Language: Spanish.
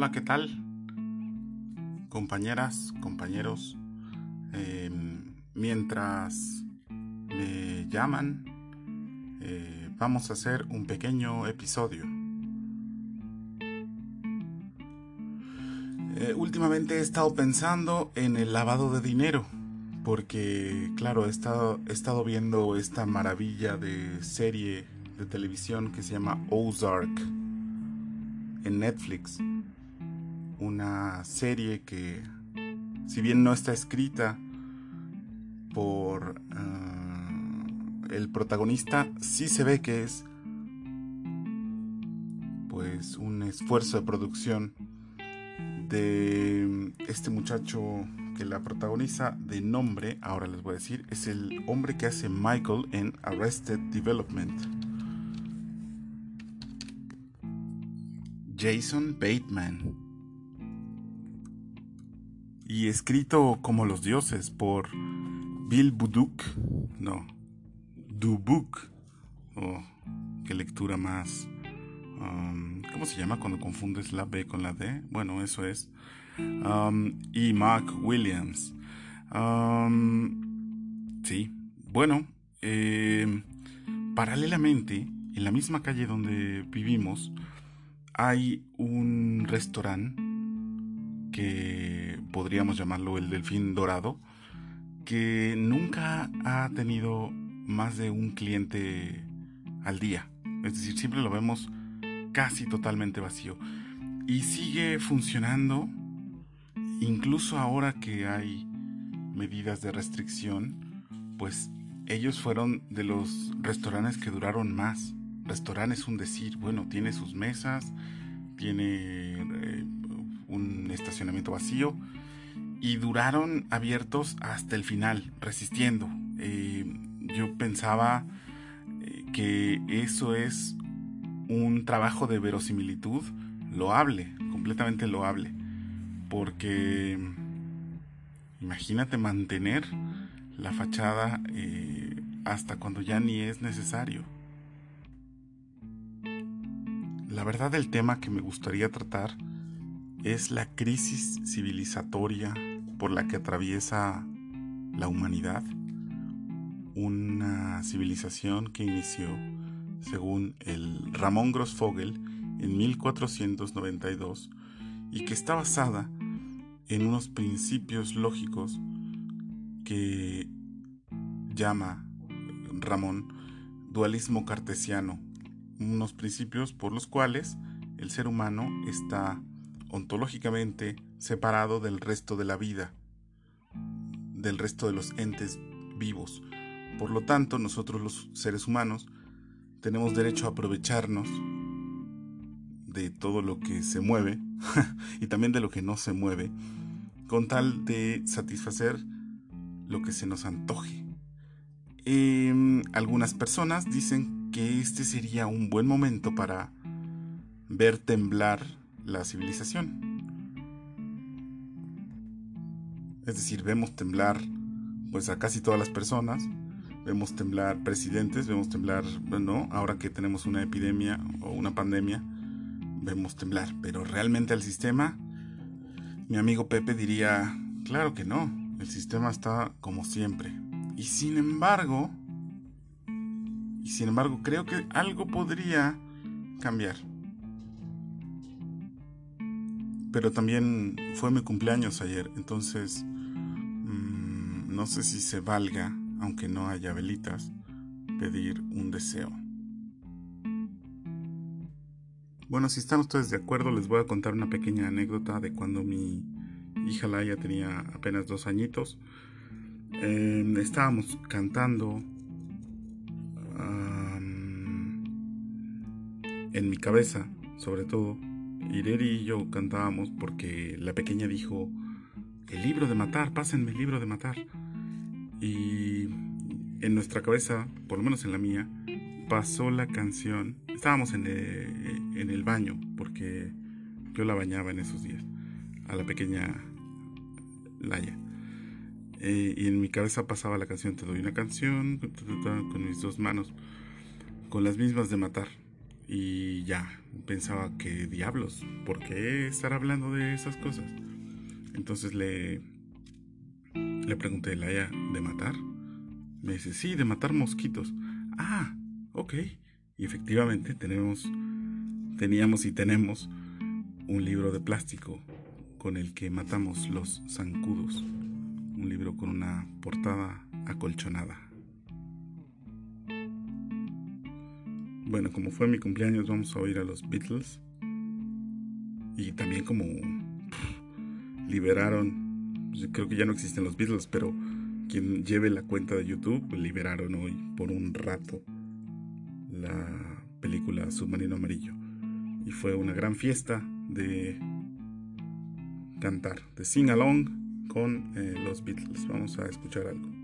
Hola, ¿qué tal? Compañeras, compañeros, em, mientras me llaman, eh, vamos a hacer un pequeño episodio. Eh, últimamente he estado pensando en el lavado de dinero, porque claro, he estado, he estado viendo esta maravilla de serie de televisión que se llama Ozark en Netflix. Una serie que, si bien no está escrita por eh, el protagonista, sí se ve que es pues un esfuerzo de producción de este muchacho que la protagoniza de nombre, ahora les voy a decir, es el hombre que hace Michael en Arrested Development. Jason Bateman. Y escrito como los dioses por Bill Buduk. No, Dubuk. Oh, qué lectura más. Um, ¿Cómo se llama cuando confundes la B con la D? Bueno, eso es. Um, y Mark Williams. Um, sí, bueno, eh, paralelamente, en la misma calle donde vivimos, hay un restaurante podríamos llamarlo el Delfín Dorado, que nunca ha tenido más de un cliente al día. Es decir, siempre lo vemos casi totalmente vacío. Y sigue funcionando, incluso ahora que hay medidas de restricción, pues ellos fueron de los restaurantes que duraron más restaurante es un decir, bueno, tiene sus mesas, tiene eh, un estacionamiento vacío y duraron abiertos hasta el final, resistiendo. Eh, yo pensaba eh, que eso es un trabajo de verosimilitud loable, completamente loable, porque imagínate mantener la fachada hasta cuando ya ni es necesario. La verdad del tema que me gustaría tratar es la crisis civilizatoria por la que atraviesa la humanidad, una civilización que inició, según el Ramón Grossfogel, en 1492 y que está basada en unos principios lógicos que llama Ramón dualismo cartesiano. Unos principios por los cuales el ser humano está ontológicamente separado del resto de la vida, del resto de los entes vivos. Por lo tanto, nosotros los seres humanos tenemos derecho a aprovecharnos de todo lo que se mueve y también de lo que no se mueve, con tal de satisfacer lo que se nos antoje. Em, algunas personas dicen que este sería un buen momento para ver temblar la civilización. Es decir, vemos temblar pues a casi todas las personas, vemos temblar presidentes, vemos temblar, bueno, ahora que tenemos una epidemia o una pandemia, vemos temblar, pero realmente al sistema, mi amigo Pepe diría, claro que no, el sistema está como siempre. Y sin embargo, y sin embargo, creo que algo podría cambiar. Pero también fue mi cumpleaños ayer, entonces mm, no sé si se valga, aunque no haya velitas, pedir un deseo. Bueno, si están ustedes de acuerdo, les voy a contar una pequeña anécdota de cuando mi hija Laia tenía apenas dos añitos. Em, estábamos cantando en mi cabeza, sobre todo, Ireri y yo cantábamos porque la pequeña dijo, el libro de matar, pásenme el libro de matar. Y en nuestra cabeza, por lo menos en la mía, pasó la canción. Estábamos en el, en el baño porque yo la bañaba en esos días, a la pequeña Laia. Eh, y en mi cabeza pasaba la canción, te doy una canción con mis dos manos, con las mismas de matar Y ya, pensaba que diablos, ¿por qué estar hablando de esas cosas? Entonces le, le pregunté, ¿Laia, de matar? Me dice, sí, de matar mosquitos. Ah, ok. Y efectivamente tenemos, teníamos y tenemos un libro de plástico con el que matamos los zancudos. Un libro con una portada acolchonada. Bueno, como fue mi cumpleaños, vamos a oír a los Beatles. Y también como liberaron, creo que ya no existen los Beatles, pero quien lleve la cuenta de YouTube liberaron hoy por un rato la película Submarino Amarillo. Y fue una gran fiesta de cantar, de sing along con eh, los Beatles. Vamos a escuchar algo.